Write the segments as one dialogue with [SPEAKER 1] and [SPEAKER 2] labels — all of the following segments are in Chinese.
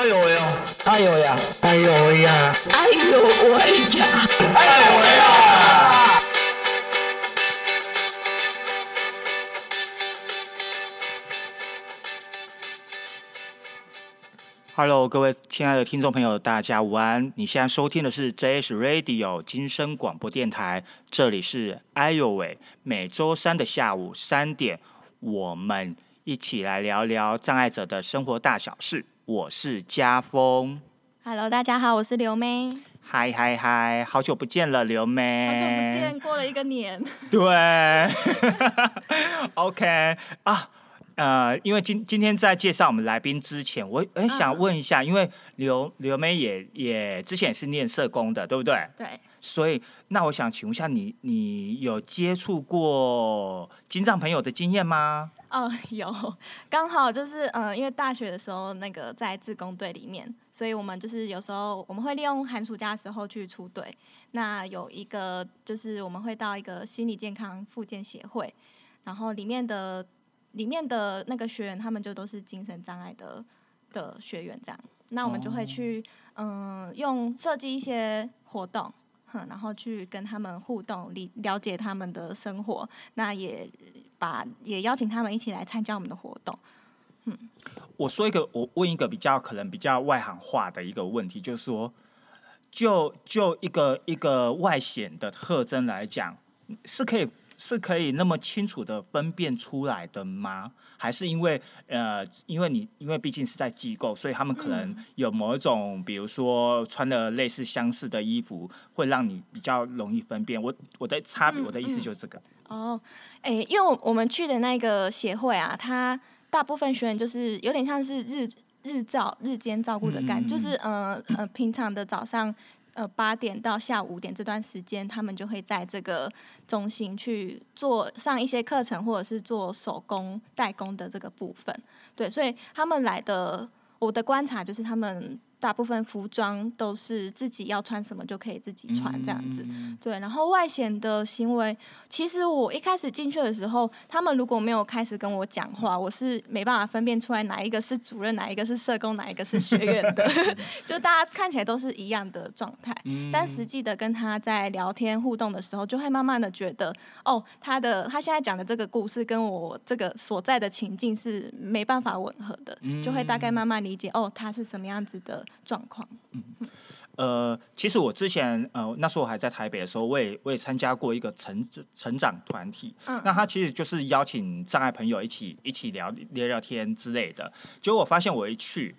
[SPEAKER 1] 哎呦喂呀！哎呦呀！
[SPEAKER 2] 哎呦喂呀！
[SPEAKER 3] 哎呦喂呀！
[SPEAKER 1] 哎呦喂呀
[SPEAKER 4] ！Hello，各位亲爱的听众朋友，大家午安！你现在收听的是 JS Radio 金声广播电台，这里是哎呦喂，每周三的下午三点，我们一起来聊聊障碍者的生活大小事。我是家峰
[SPEAKER 5] ，Hello，大家好，我是刘妹，
[SPEAKER 4] 嗨嗨嗨，好久不见了，刘妹，
[SPEAKER 5] 好久不见，过了一个年，
[SPEAKER 4] 对，OK 啊，呃，因为今今天在介绍我们来宾之前，我哎想问一下，因为刘刘妹也也之前也是念社工的，对不对？
[SPEAKER 5] 对，
[SPEAKER 4] 所以那我想请问一下你，你有接触过金藏朋友的经验吗？
[SPEAKER 5] 哦，有，刚好就是嗯，因为大学的时候那个在自工队里面，所以我们就是有时候我们会利用寒暑假的时候去出队。那有一个就是我们会到一个心理健康复健协会，然后里面的里面的那个学员他们就都是精神障碍的的学员这样。那我们就会去嗯，用设计一些活动，哼，然后去跟他们互动，理了解他们的生活。那也。把也邀请他们一起来参加我们的活动。
[SPEAKER 4] 嗯，我说一个，我问一个比较可能比较外行化的一个问题，就是说，就就一个一个外显的特征来讲，是可以是可以那么清楚的分辨出来的吗？还是因为呃，因为你因为毕竟是在机构，所以他们可能有某一种，比如说穿的类似相似的衣服，会让你比较容易分辨。我我的差别，我的意思就是这个。
[SPEAKER 5] 哦，哎，因为我我们去的那个协会啊，它大部分学员就是有点像是日日照日间照顾的感觉，就是呃呃，平常的早上。呃，八点到下午五点这段时间，他们就会在这个中心去做上一些课程，或者是做手工代工的这个部分。对，所以他们来的，我的观察就是他们。大部分服装都是自己要穿什么就可以自己穿这样子，对。然后外显的行为，其实我一开始进去的时候，他们如果没有开始跟我讲话，我是没办法分辨出来哪一个是主任，哪一个是社工，哪一个是学院的。就大家看起来都是一样的状态，但实际的跟他在聊天互动的时候，就会慢慢的觉得，哦，他的他现在讲的这个故事跟我这个所在的情境是没办法吻合的，就会大概慢慢理解，哦，他是什么样子的。状况，嗯，
[SPEAKER 4] 呃，其实我之前，呃，那时候我还在台北的时候，我也我也参加过一个成成长团体，嗯，那他其实就是邀请障碍朋友一起一起聊聊聊天之类的。结果我发现我一去，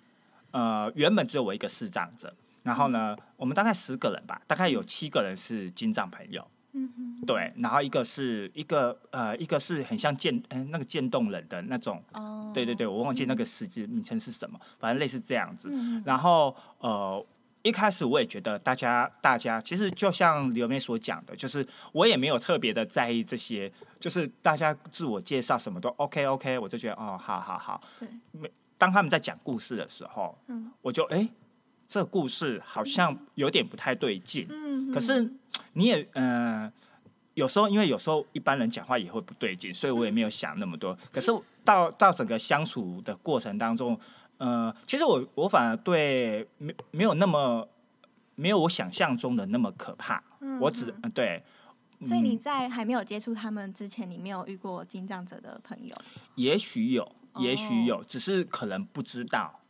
[SPEAKER 4] 呃，原本只有我一个视障者，然后呢，我们大概十个人吧，大概有七个人是金障朋友。嗯对，然后一个是一个呃，一个是很像渐嗯那个渐冻人的那种，哦，对对对，我忘记那个实际名称是什么，反正类似这样子。然后呃，一开始我也觉得大家大家其实就像刘妹所讲的，就是我也没有特别的在意这些，就是大家自我介绍什么都 OK OK，我就觉得哦，好好好。对。当他们在讲故事的时候，嗯，我就哎，这个故事好像有点不太对劲。嗯。可是。你也嗯，有时候因为有时候一般人讲话也会不对劲，所以我也没有想那么多。可是到到整个相处的过程当中，呃，其实我我反而对没没有那么没有我想象中的那么可怕。我只对。
[SPEAKER 5] 所以你在还没有接触他们之前，你没有遇过金藏者的朋友？
[SPEAKER 4] 也许有，也许有，只是可能不知道。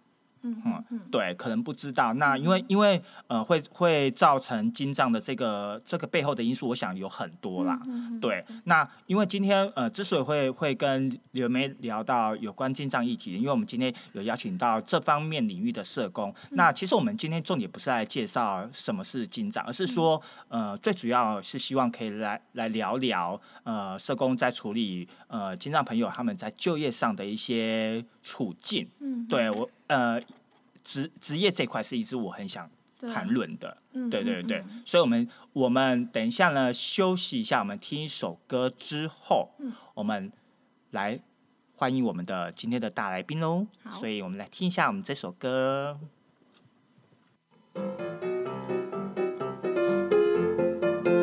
[SPEAKER 4] 嗯嗯对，可能不知道。那因为因为呃，会会造成金藏的这个这个背后的因素，我想有很多啦。对，那因为今天呃，之所以会会跟刘梅聊到有关金藏议题，因为我们今天有邀请到这方面领域的社工。那其实我们今天重点不是来介绍什么是金藏，而是说呃，最主要是希望可以来来聊聊呃，社工在处理呃金藏朋友他们在就业上的一些处境。嗯，对我。呃，职职业这块是一直我很想谈论的，嗯对对对，所以，我们我们等一下呢，休息一下，我们听一首歌之后，我们来欢迎我们的今天的大来宾喽。所以我们来听一下我们这首歌，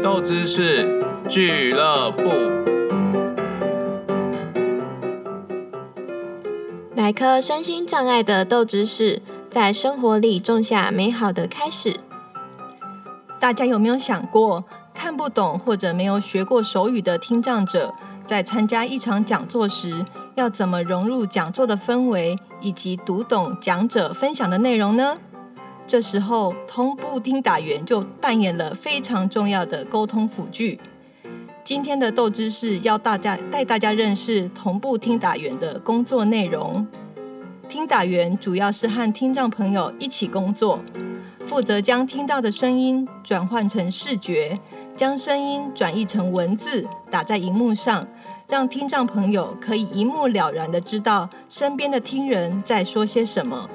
[SPEAKER 1] 豆知识俱乐部。
[SPEAKER 5] 百科身心障碍的斗知识，
[SPEAKER 2] 在生活里种下美好的开始。
[SPEAKER 6] 大家有没有想过，看不懂或者没有学过手语的听障者，在参加一场讲座时，要怎么融入讲座的氛围，以及读懂讲者分享的内容呢？这时候，同步听打员就扮演了非常重要的沟通辅具。今天的斗知识要大家带大家认识同步听打员的工作内容。听打员主要是和听障朋友一起工作，负责将听到的声音转换成视觉，将声音转译成文字打在荧幕上，让听障朋友可以一目了然的知道身边的听人在说些什么。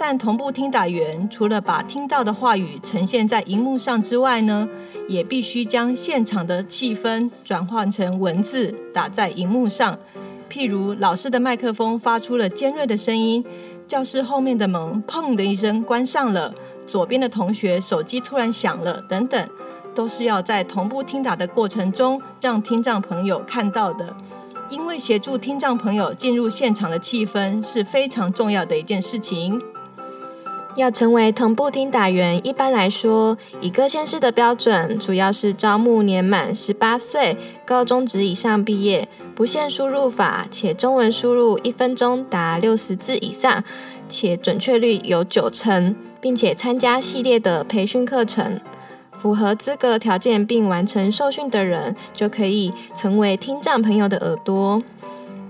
[SPEAKER 6] 但同步听打员除了把听到的话语呈现在荧幕上之外呢，也必须将现场的气氛转换成文字打在荧幕上。譬如老师的麦克风发出了尖锐的声音，教室后面的门砰的一声关上了，左边的同学手机突然响了，等等，都是要在同步听打的过程中让听障朋友看到的。因为协助听障朋友进入现场的气氛是非常重要的一件事情。
[SPEAKER 2] 要成为同步听打员，一般来说，以各县市的标准，主要是招募年满十八岁、高中职以上毕业、不限输入法，且中文输入一分钟达六十字以上，且准确率有九成，并且参加系列的培训课程，符合资格条件并完成受训的人，就可以成为听障朋友的耳朵。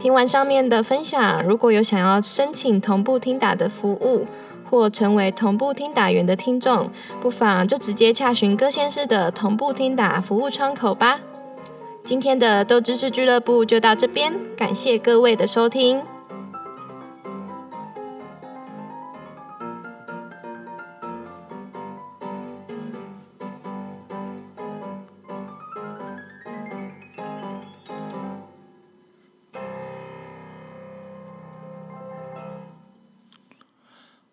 [SPEAKER 2] 听完上面的分享，如果有想要申请同步听打的服务，或成为同步听打员的听众，不妨就直接洽询各县市的同步听打服务窗口吧。今天的豆知识俱乐部就到这边，感谢各位的收听。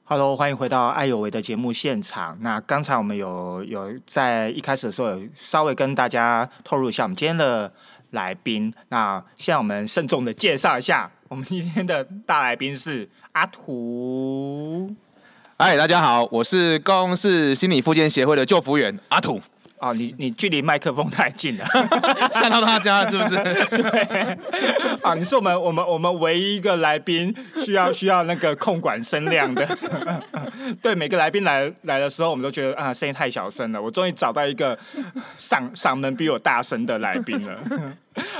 [SPEAKER 4] Hello，欢迎回到爱有为的节目现场。那刚才我们有有在一开始的时候有稍微跟大家透露一下我们今天的来宾。那现在我们慎重的介绍一下，我们今天的大来宾是阿土。
[SPEAKER 7] 嗨，大家好，我是高雄市心理复健协会的救服员阿土。
[SPEAKER 4] 哦，你你距离麦克风太近了，
[SPEAKER 7] 吓到大家了是不是？
[SPEAKER 4] 对，啊，你是我们我们我们唯一一个来宾需要需要那个控管声量的。对，每个来宾来来的时候，我们都觉得啊，声音太小声了。我终于找到一个嗓嗓门比我大声的来宾了。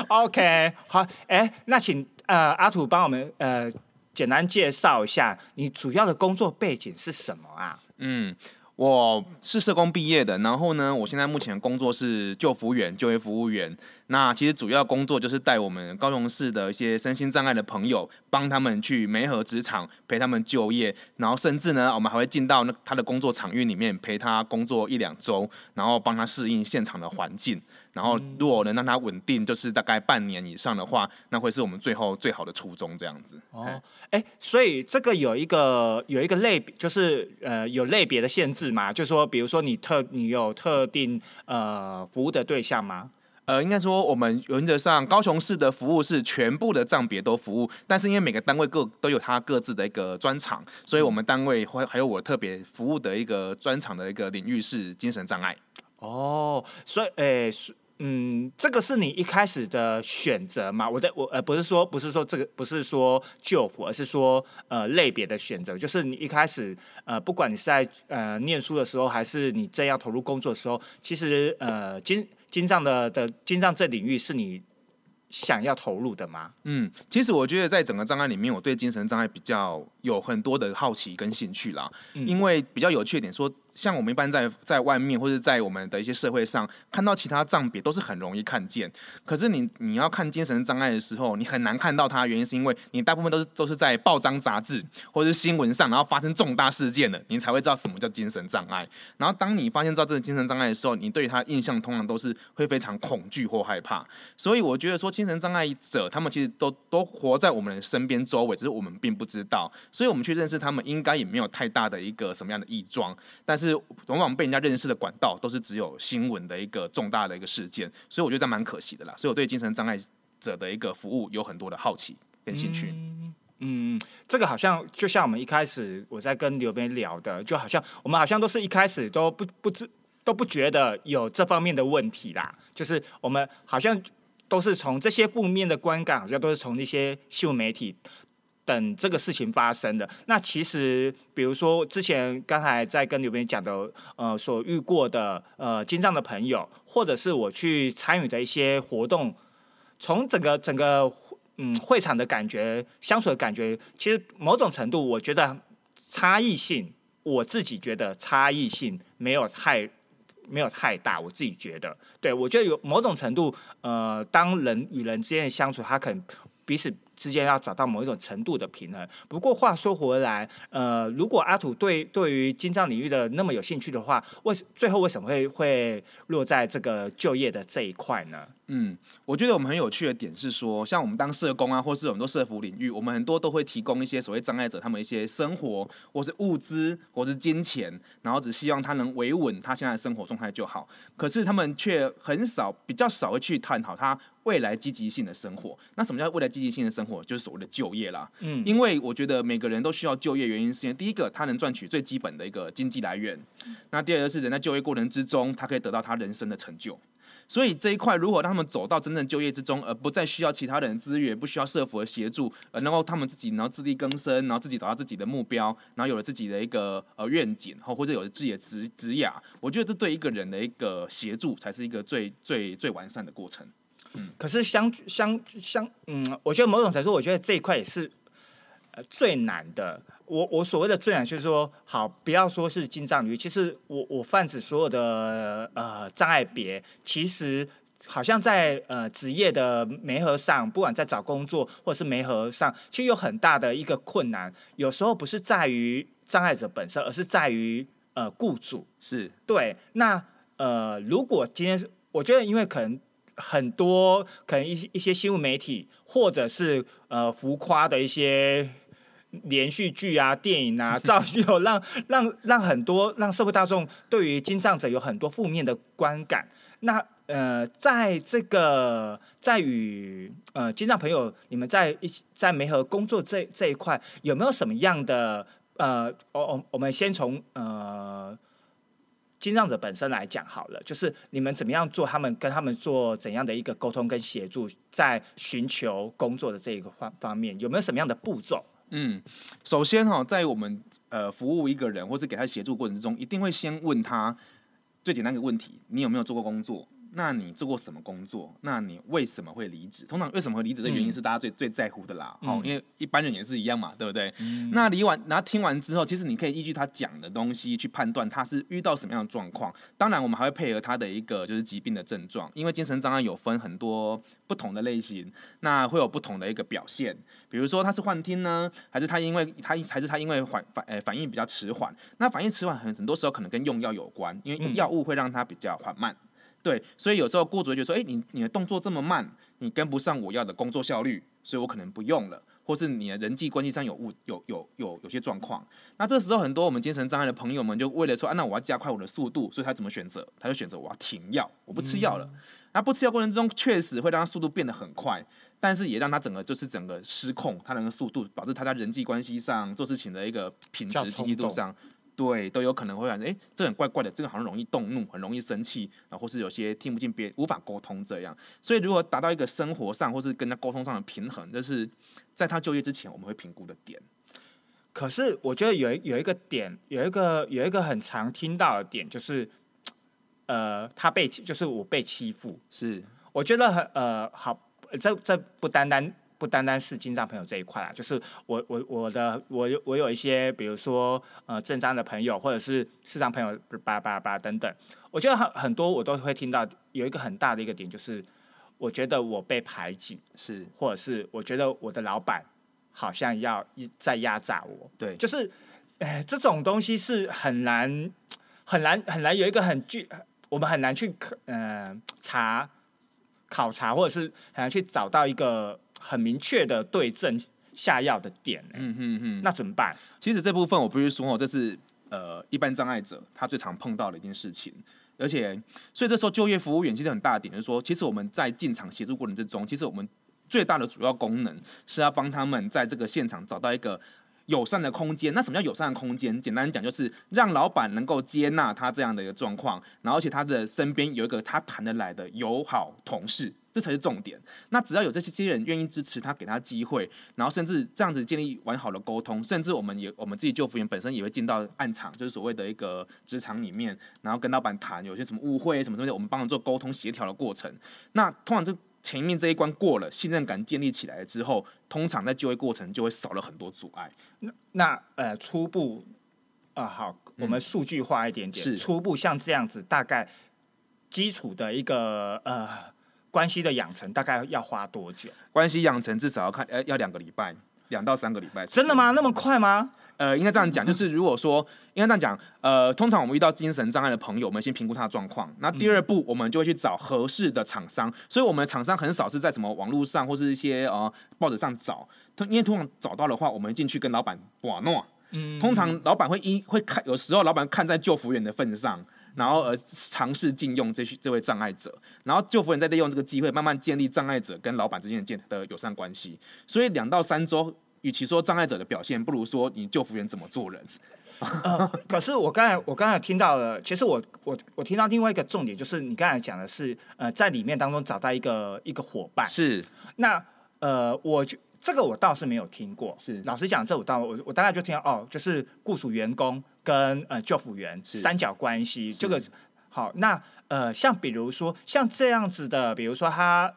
[SPEAKER 4] OK，好，哎，那请呃阿土帮我们呃简单介绍一下你主要的工作背景是什么啊？
[SPEAKER 7] 嗯。我是社工毕业的，然后呢，我现在目前工作是救服员、就业服务员。那其实主要工作就是带我们高雄市的一些身心障碍的朋友，帮他们去媒合职场，陪他们就业，然后甚至呢，我们还会进到那他的工作场域里面陪他工作一两周，然后帮他适应现场的环境。然后如果能让它稳定，就是大概半年以上的话，那会是我们最后最好的初衷这样子。
[SPEAKER 4] 哦，哎，所以这个有一个有一个类别，就是呃有类别的限制嘛？就是说，比如说你特你有特定呃服务的对象吗？
[SPEAKER 7] 呃，应该说我们原则上高雄市的服务是全部的账别都服务，但是因为每个单位各都有它各自的一个专长，所以我们单位会还有我特别服务的一个专长的一个领域是精神障碍。
[SPEAKER 4] 哦，所以诶。嗯，这个是你一开始的选择嘛？我在我呃不是说不是说这个不是说救辅，而是说呃类别的选择。就是你一开始呃不管你是在呃念书的时候，还是你正要投入工作的时候，其实呃金金藏的的金藏这领域是你想要投入的吗？
[SPEAKER 7] 嗯，其实我觉得在整个障碍里面，我对精神障碍比较有很多的好奇跟兴趣啦，因为比较有趣点说。像我们一般在在外面或者在我们的一些社会上看到其他障别都是很容易看见，可是你你要看精神障碍的时候，你很难看到它，原因是因为你大部分都是都是在报章杂志或者是新闻上，然后发生重大事件了，你才会知道什么叫精神障碍。然后当你发现到这个精神障碍的时候，你对他印象通常都是会非常恐惧或害怕。所以我觉得说精神障碍者他们其实都都活在我们的身边周围，只是我们并不知道。所以我们去认识他们，应该也没有太大的一个什么样的异状，但是。是往往被人家认识的管道都是只有新闻的一个重大的一个事件，所以我觉得这蛮可惜的啦。所以我对精神障碍者的一个服务有很多的好奇跟兴趣。
[SPEAKER 4] 嗯，这个好像就像我们一开始我在跟刘边聊的，就好像我们好像都是一开始都不不知都不觉得有这方面的问题啦，就是我们好像都是从这些负面的观感，好像都是从那些新闻媒体等这个事情发生的。那其实比如说之前刚才在跟刘边讲的，呃，所遇过的呃金藏的朋友，或者是我去参与的一些活动，从整个整个。嗯，会场的感觉，相处的感觉，其实某种程度，我觉得差异性，我自己觉得差异性没有太没有太大，我自己觉得，对我觉得有某种程度，呃，当人与人之间的相处，他可能彼此。之间要找到某一种程度的平衡。不过话说回来，呃，如果阿土对对于金藏领域的那么有兴趣的话，为最后为什么会会落在这个就业的这一块呢？
[SPEAKER 7] 嗯，我觉得我们很有趣的点是说，像我们当社工啊，或是很多社服领域，我们很多都会提供一些所谓障碍者他们一些生活，或是物资，或是金钱，然后只希望他能维稳他现在的生活状态就好。可是他们却很少，比较少会去探讨他。未来积极性的生活，那什么叫未来积极性的生活？就是所谓的就业啦。嗯，因为我觉得每个人都需要就业，原因是因为第一个，他能赚取最基本的一个经济来源；那第二个是人在就业过程之中，他可以得到他人生的成就。所以这一块如何让他们走到真正就业之中，而不再需要其他人资源，不需要社福的协助，呃，然后他们自己然后自力更生，然后自己找到自己的目标，然后有了自己的一个呃愿景，或或者有了自己的职职涯，我觉得这对一个人的一个协助，才是一个最最最完善的过程。
[SPEAKER 4] 可是相相相，嗯，我觉得某种程度，我觉得这一块也是呃最难的。我我所谓的最难，就是说，好，不要说是金藏鱼，其实我我泛指所有的呃障碍别，其实好像在呃职业的媒合上，不管在找工作或者是媒合上，其实有很大的一个困难。有时候不是在于障碍者本身，而是在于呃雇主
[SPEAKER 7] 是
[SPEAKER 4] 对。那呃，如果今天我觉得，因为可能。很多可能一些一些新闻媒体，或者是呃浮夸的一些连续剧啊、电影啊，造就让让让很多让社会大众对于金藏者有很多负面的观感。那呃，在这个在与呃金藏朋友，你们在一起在梅河工作这这一块，有没有什么样的呃，我我我们先从呃。心障者本身来讲，好了，就是你们怎么样做，他们跟他们做怎样的一个沟通跟协助，在寻求工作的这一个方方面，有没有什么样的步骤？
[SPEAKER 7] 嗯，首先哈，在我们呃服务一个人或是给他协助过程之中，一定会先问他最简单的问题：你有没有做过工作？那你做过什么工作？那你为什么会离职？通常为什么会离职的原因是大家最最在乎的啦。哦，因为一般人也是一样嘛，对不对？那离完，然后听完之后，其实你可以依据他讲的东西去判断他是遇到什么样的状况。当然，我们还会配合他的一个就是疾病的症状，因为精神障碍有分很多不同的类型，那会有不同的一个表现。比如说他是幻听呢，还是他因为他还是他因为反反呃反应比较迟缓？那反应迟缓很很多时候可能跟用药有关，因为药物会让他比较缓慢。对，所以有时候雇主会觉得说，哎，你你的动作这么慢，你跟不上我要的工作效率，所以我可能不用了，或是你的人际关系上有误，有有有有些状况。那这时候很多我们精神障碍的朋友们就为了说，啊，那我要加快我的速度，所以他怎么选择？他就选择我要停药，我不吃药了。那不吃药过程中，确实会让他速度变得很快，但是也让他整个就是整个失控，他那个速度导致他在人际关系上做事情的一个品质、积极度上。对，都有可能会感觉，哎，这很怪怪的，这个好像容易动怒，很容易生气，然后或是有些听不进别无法沟通这样。所以，如何达到一个生活上或是跟他沟通上的平衡，这是在他就业之前我们会评估的点。
[SPEAKER 4] 可是，我觉得有有一个点，有一个有一个很常听到的点，就是，呃，他被就是我被欺负，
[SPEAKER 7] 是
[SPEAKER 4] 我觉得很呃好，这这不单单。不单单是金藏朋友这一块啊，就是我我我的我有我有一些，比如说呃正章的朋友，或者是市场朋友，叭叭叭等等。我觉得很很多我都会听到有一个很大的一个点，就是我觉得我被排挤，
[SPEAKER 7] 是
[SPEAKER 4] 或者是我觉得我的老板好像要在压榨我。
[SPEAKER 7] 对，
[SPEAKER 4] 就是哎这种东西是很难很难很难有一个很具，我们很难去呃查考察，或者是很难去找到一个。很明确的对症下药的点，嗯嗯嗯，那怎么办？
[SPEAKER 7] 其实这部分我必须说哦，这是呃一般障碍者他最常碰到的一件事情，而且所以这时候就业服务员其实很大的点就是说，其实我们在进场协助过程之中，其实我们最大的主要功能是要帮他们在这个现场找到一个友善的空间。那什么叫友善的空间？简单讲就是让老板能够接纳他这样的一个状况，然后而且他的身边有一个他谈得来的友好同事。这才是重点。那只要有这些些人愿意支持他，给他机会，然后甚至这样子建立完好的沟通，甚至我们也我们自己救服员本身也会进到暗场，就是所谓的一个职场里面，然后跟老板谈有些什么误会什么什么，我们帮他做沟通协调的过程。那通常这前面这一关过了，信任感建立起来了之后，通常在就业过程就会少了很多阻碍。
[SPEAKER 4] 那那呃初步啊好，我们数据化一点点，是初步像这样子，大概基础的一个呃。关系的养成大概要花多久？
[SPEAKER 7] 关系养成至少要看，呃，要两个礼拜，两到三个礼拜。
[SPEAKER 4] 真的吗？那么快吗？
[SPEAKER 7] 呃，应该这样讲，就是如果说应该这样讲，呃，通常我们遇到精神障碍的朋友，我们先评估他的状况。那第二步，我们就会去找合适的厂商。所以，我们厂商很少是在什么网络上或是一些呃报纸上找。通因为通常找到的话，我们进去跟老板把诺。嗯。通常老板会一会看，有时候老板看在救服员的份上。然后呃尝试禁用这这位障碍者，然后救服人在利用这个机会慢慢建立障碍者跟老板之间的建的友善关系。所以两到三周，与其说障碍者的表现，不如说你救服员怎么做人。
[SPEAKER 4] 可是我刚才我刚才听到了，其实我我我听到另外一个重点就是你刚才讲的是呃在里面当中找到一个一个伙伴。
[SPEAKER 7] 是。
[SPEAKER 4] 那呃我就。这个我倒是没有听过。
[SPEAKER 7] 是。
[SPEAKER 4] 老实讲，这我倒我我大概就听到哦，就是雇主员工。跟呃救辅员三角关系，这个好。那呃，像比如说像这样子的，比如说他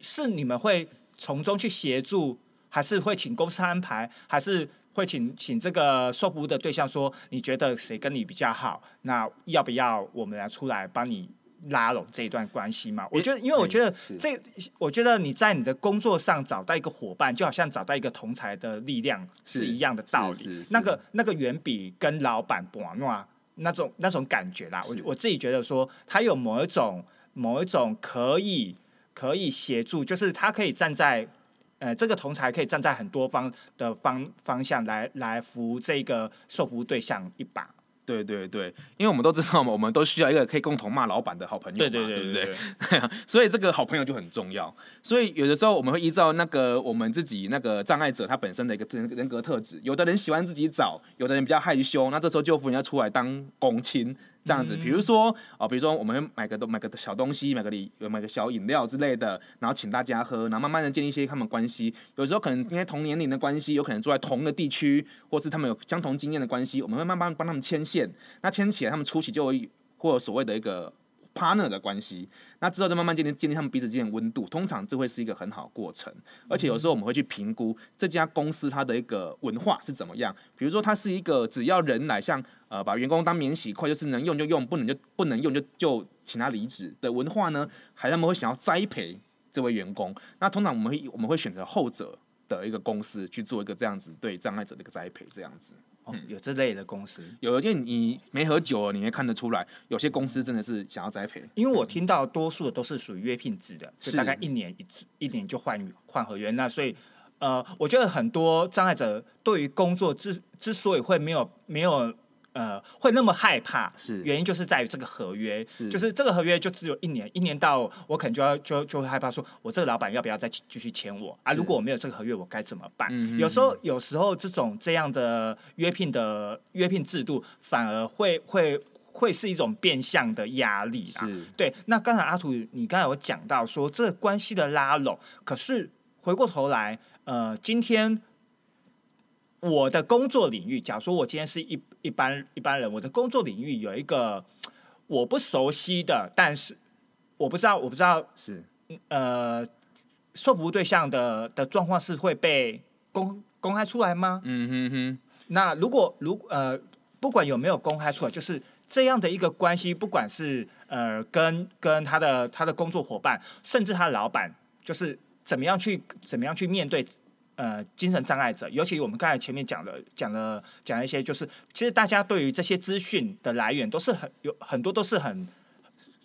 [SPEAKER 4] 是你们会从中去协助，还是会请公司安排，还是会请请这个受服务的对象说，你觉得谁跟你比较好？那要不要我们来出来帮你？拉拢这一段关系嘛？我觉得，因为我觉得这，我觉得你在你的工作上找到一个伙伴，就好像找到一个同才的力量是一样的道理。那个那个远比跟老板玩闹那种那种感觉啦。我我自己觉得说，他有某一种某一种可以可以协助，就是他可以站在呃这个同才可以站在很多方的方方向来来扶这个受服务对象一把。
[SPEAKER 7] 对对对，因为我们都知道嘛，我们都需要一个可以共同骂老板的好朋友嘛，对不对？所以这个好朋友就很重要。所以有的时候我们会依照那个我们自己那个障碍者他本身的一个人人格特质，有的人喜欢自己找，有的人比较害羞，那这时候救夫人要出来当公亲。这样子，比如说哦，比如说我们买个东买个小东西，买个礼，买个小饮料之类的，然后请大家喝，然后慢慢的建立一些他们关系。有时候可能因为同年龄的关系，有可能住在同一个地区，或是他们有相同经验的关系，我们会慢慢帮他们牵线。那牵起来，他们初期就会或所谓的一个。Partner 的关系，那之后再慢慢建立建立他们彼此之间的温度，通常这会是一个很好的过程。而且有时候我们会去评估这家公司它的一个文化是怎么样。比如说，它是一个只要人来，像呃把员工当免洗筷，就是能用就用，不能就不能用就就请他离职的文化呢？还他们会想要栽培这位员工？那通常我们会我们会选择后者的一个公司去做一个这样子对障碍者的一个栽培，这样子。
[SPEAKER 4] 嗯，有这类的公司，
[SPEAKER 7] 有因为你没喝酒，你也看得出来，有些公司真的是想要栽培。
[SPEAKER 4] 因为我听到多数的都是属于约聘制的，是大概一年一次，一年就换换合约。那所以，呃，我觉得很多障碍者对于工作之之所以会没有没有。呃，会那么害怕，
[SPEAKER 7] 是
[SPEAKER 4] 原因就是在于这个合约，
[SPEAKER 7] 是
[SPEAKER 4] 就是这个合约就只有一年，一年到我可能就要就就会害怕，说我这个老板要不要再继续签我啊？如果我没有这个合约，我该怎么办？有时候有时候这种这样的约聘的约聘制度，反而会会会是一种变相的压力
[SPEAKER 7] 啦。
[SPEAKER 4] 对。那刚才阿图，你刚才有讲到说这个关系的拉拢，可是回过头来，呃，今天。我的工作领域，假如说我今天是一一般一般人，我的工作领域有一个我不熟悉的，但是我不知道，我不知道
[SPEAKER 7] 是
[SPEAKER 4] 呃，受服务对象的的状况是会被公公开出来吗？
[SPEAKER 7] 嗯哼哼。
[SPEAKER 4] 那如果如呃，不管有没有公开出来，就是这样的一个关系，不管是呃跟跟他的他的工作伙伴，甚至他的老板，就是怎么样去怎么样去面对。呃，精神障碍者，尤其我们刚才前面讲了，讲了讲了一些，就是其实大家对于这些资讯的来源都是很有很多都是很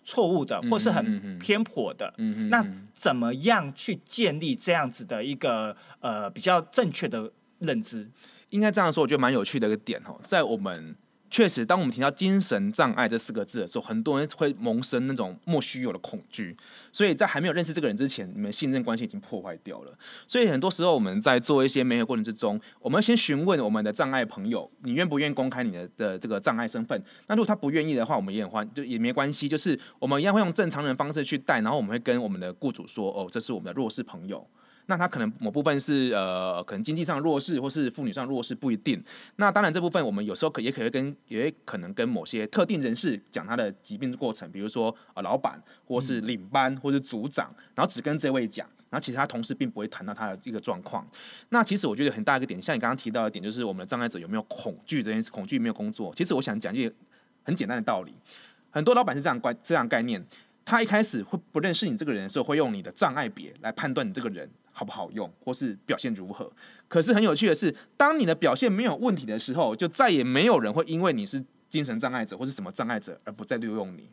[SPEAKER 4] 错误的，或是很偏颇的。
[SPEAKER 7] 嗯
[SPEAKER 4] 那怎么样去建立这样子的一个呃比较正确的认知？
[SPEAKER 7] 应该这样说，我觉得蛮有趣的一个点哦，在我们确实，当我们提到精神障碍这四个字的时候，很多人会萌生那种莫须有的恐惧。所以在还没有认识这个人之前，你们信任关系已经破坏掉了。所以很多时候我们在做一些媒合过程之中，我们先询问我们的障碍朋友，你愿不愿意公开你的的这个障碍身份？那如果他不愿意的话，我们也很欢，就也没关系，就是我们一样会用正常人方式去带，然后我们会跟我们的雇主说，哦，这是我们的弱势朋友。那他可能某部分是呃，可能经济上弱势，或是妇女上弱势，不一定。那当然这部分我们有时候可也可以跟，也可能跟某些特定人士讲他的疾病过程，比如说呃老板，或是领班，或是组长，然后只跟这位讲，然后其他同事并不会谈到他的一个状况。那其实我觉得很大一个点，像你刚刚提到的点，就是我们的障碍者有没有恐惧这件事，恐惧没有工作。其实我想讲一个很简单的道理，很多老板是这样观这样概念，他一开始会不认识你这个人的时候，会用你的障碍别来判断你这个人。好不好用，或是表现如何？可是很有趣的是，当你的表现没有问题的时候，就再也没有人会因为你是精神障碍者或是什么障碍者而不再录用你。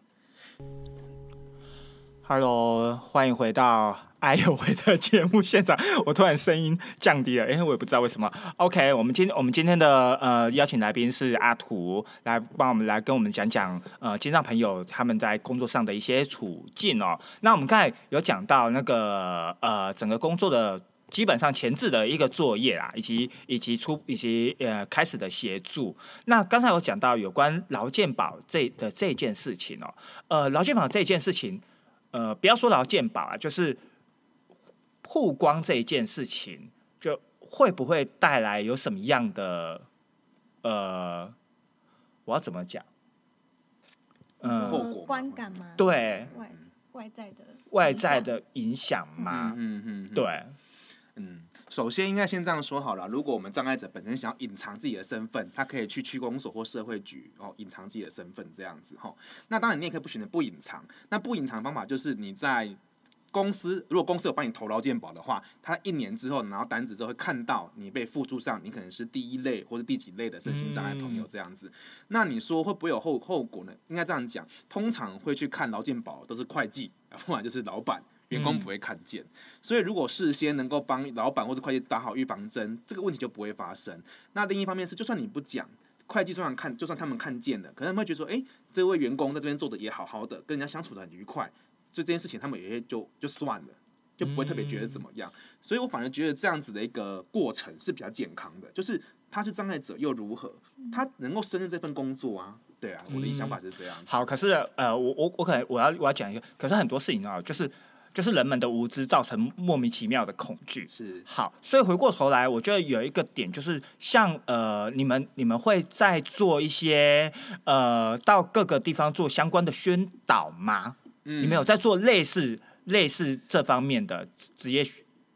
[SPEAKER 4] Hello，欢迎回到哎呦喂的节目现场。我突然声音降低了，因为我也不知道为什么。OK，我们今我们今天的呃邀请来宾是阿图，来帮我们来跟我们讲讲呃经障朋友他们在工作上的一些处境哦。那我们刚才有讲到那个呃整个工作的基本上前置的一个作业啊，以及以及出以及呃开始的协助。那刚才有讲到有关劳健保这的这件事情哦，呃劳健保这件事情。呃，不要说劳鉴宝啊，就是曝光这一件事情，就会不会带来有什么样的呃，我要怎么讲？
[SPEAKER 5] 嗯，观感吗？
[SPEAKER 4] 对，
[SPEAKER 5] 外外在的
[SPEAKER 4] 外在的影响吗？
[SPEAKER 7] 嗯嗯，
[SPEAKER 4] 对，
[SPEAKER 7] 嗯。首先，应该先这样说好了。如果我们障碍者本身想要隐藏自己的身份，他可以去区公所或社会局哦，隐藏自己的身份这样子哈。那当然，你也可以不选择不隐藏。那不隐藏方法就是你在公司，如果公司有帮你投劳健保的话，他一年之后拿到单子之后会看到你被附注上，你可能是第一类或者第几类的身心障碍朋友这样子。那你说会不会有后后果呢？应该这样讲，通常会去看劳健保都是会计，不然就是老板。员工不会看见，所以如果事先能够帮老板或者会计打好预防针，这个问题就不会发生。那另一方面是，就算你不讲，会计就算看，就算他们看见了，可能他们会觉得说，哎，这位员工在这边做的也好好的，跟人家相处的很愉快，就这件事情他们也就就算了，就不会特别觉得怎么样。所以我反而觉得这样子的一个过程是比较健康的，就是他是障碍者又如何，他能够胜任这份工作啊？对啊，我的想法是这样。
[SPEAKER 4] 好，可是呃，我我我可能我要我要讲一个，可是很多事情啊，就是。就是人们的无知造成莫名其妙的恐惧。
[SPEAKER 7] 是
[SPEAKER 4] 好，所以回过头来，我觉得有一个点就是，像呃，你们你们会在做一些呃，到各个地方做相关的宣导吗？嗯，你们有在做类似类似这方面的职业，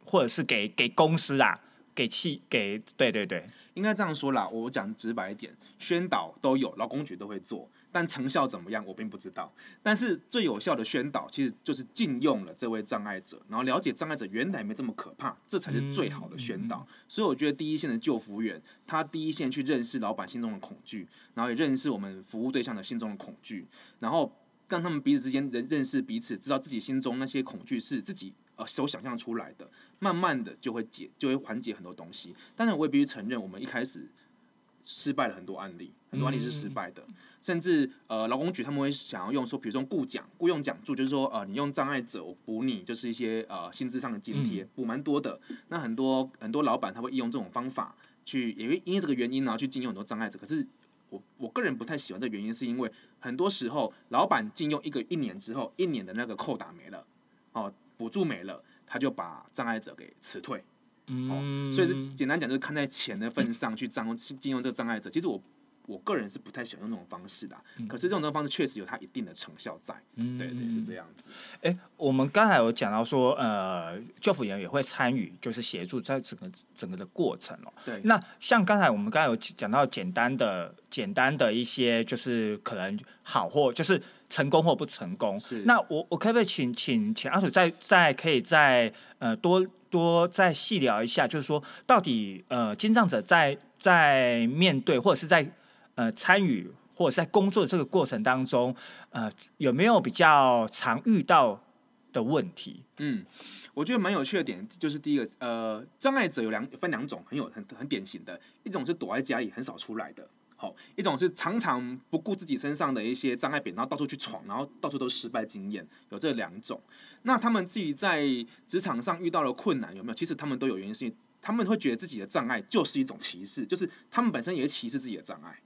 [SPEAKER 4] 或者是给给公司啊，给企给对对对，
[SPEAKER 7] 应该这样说啦。我讲直白一点，宣导都有，劳工局都会做。但成效怎么样，我并不知道。但是最有效的宣导，其实就是禁用了这位障碍者，然后了解障碍者原来没这么可怕，这才是最好的宣导。所以我觉得第一线的救服务员，他第一线去认识老板心中的恐惧，然后也认识我们服务对象的心中的恐惧，然后让他们彼此之间认认识彼此，知道自己心中那些恐惧是自己呃所想象出来的，慢慢的就会解，就会缓解很多东西。当然，我也必须承认，我们一开始失败了很多案例，很多案例是失败的。甚至呃，劳工局他们会想要用说，比如说雇奖、雇用奖助，就是说呃，你用障碍者我补你，就是一些呃薪资上的津贴，补蛮多的。那很多很多老板他会利用这种方法去，也会因为这个原因然后去禁用很多障碍者。可是我我个人不太喜欢这个原因，是因为很多时候老板禁用一个一年之后，一年的那个扣打没了，哦，补助没了，他就把障碍者给辞退。嗯，所以是简单讲，就是看在钱的份上去占用禁用这个障碍者。其实我。我个人是不太喜欢用那种方式的，可是这种方式确实有它一定的成效在，对对是这样子。
[SPEAKER 4] 哎，我们刚才有讲到说，呃，教辅员也会参与，就是协助在整个整个的过程哦。
[SPEAKER 7] 对。
[SPEAKER 4] 那像刚才我们刚才有讲到简单的、简单的一些，就是可能好或就是成功或不成功。
[SPEAKER 7] 是。
[SPEAKER 4] 那我我可不可以请请请阿土再再可以再呃多多再细聊一下，就是说到底呃，金障者在在面对或者是在呃，参与或者在工作的这个过程当中，呃，有没有比较常遇到的问题？
[SPEAKER 7] 嗯，我觉得蛮有趣的点就是第一个，呃，障碍者有两分两种，很有很很典型的，一种是躲在家里很少出来的，好，一种是常常不顾自己身上的一些障碍点，然后到处去闯，然后到处都失败经验，有这两种。那他们自己在职场上遇到了困难，有没有？其实他们都有原因，是因为他们会觉得自己的障碍就是一种歧视，就是他们本身也歧视自己的障碍，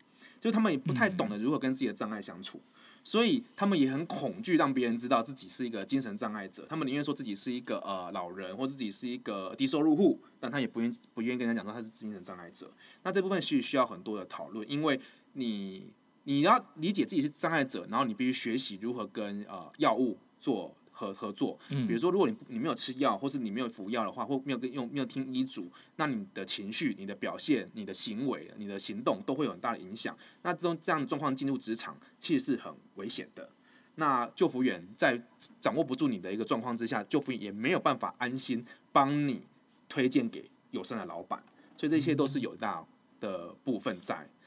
[SPEAKER 7] 就是他们也不太懂得如何跟自己的障碍相处。所以他们也很恐惧让别人知道自己是一个精神障碍者，他们宁愿说自己是一个呃老人，或自己是一个低收入户，但他也不愿不愿意跟人家讲说他是精神障碍者。那这部分其实需要很多的讨论，因为你你要理解自己是障碍者，然后你必须学习如何跟呃药物做。合合作，比如说，如果你你没有吃药，或是你没有服药的话，或没有跟用没有听医嘱，那你的情绪、你的表现、你的行为、你的行动都会有很大的影响。那这种这样的状况进入职场，其实是很危险的。那救服员在掌握不住你的一个状况之下，救服员也没有办法安心帮你推荐给友善的老板，所以这些都是有大的部分在。嘿。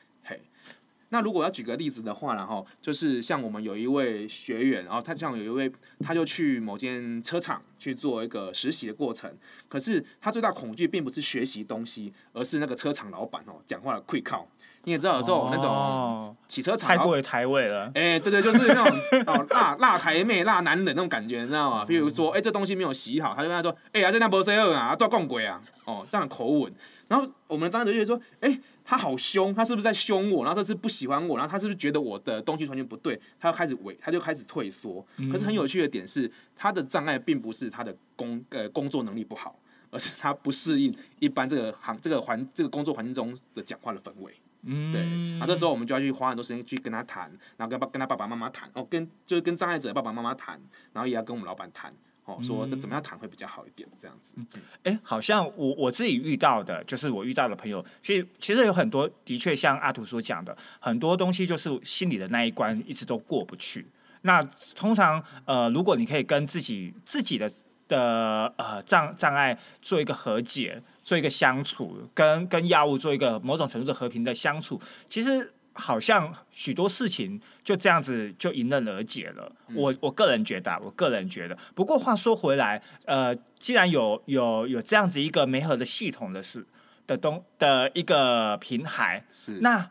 [SPEAKER 7] 那如果要举个例子的话，然后就是像我们有一位学员，然后他像有一位，他就去某间车厂去做一个实习的过程。可是他最大恐惧并不是学习东西，而是那个车厂老板哦讲话的愧靠。你也知道有时候那种洗车厂
[SPEAKER 4] 太过于台位了。
[SPEAKER 7] 哎，对对，就是那种哦辣辣台妹、辣男人那种感觉，你知道吗？比如说，哎，这东西没有洗好，他就跟他说，哎呀，这那不是二啊，多共鬼啊，哦，这样的口吻。然后我们的张哲就说，哎。他好凶，他是不是在凶我？然后这次不喜欢我，然后他是不是觉得我的东西完全不对？他就开始萎，他就开始退缩。可是很有趣的点是，他的障碍并不是他的工呃工作能力不好，而是他不适应一般这个行这个环这个工作环境中的讲话的氛围。嗯，对。那这时候我们就要去花很多时间去跟他谈，然后跟爸跟他爸爸妈妈谈，哦，跟就是跟障碍者的爸爸妈妈谈，然后也要跟我们老板谈。哦，说这怎么样谈会比较好一点，这样子。
[SPEAKER 4] 哎，好像我我自己遇到的，就是我遇到的朋友，所以其实有很多的确像阿图所讲的，很多东西就是心里的那一关一直都过不去。那通常呃，如果你可以跟自己自己的的呃障障碍做一个和解，做一个相处，跟跟药物做一个某种程度的和平的相处，其实。好像许多事情就这样子就迎刃而解了。我我个人觉得，啊我个人觉得。不过话说回来，呃，既然有有有这样子一个媒合的系统的事的东的一个平台，
[SPEAKER 7] 是
[SPEAKER 4] 那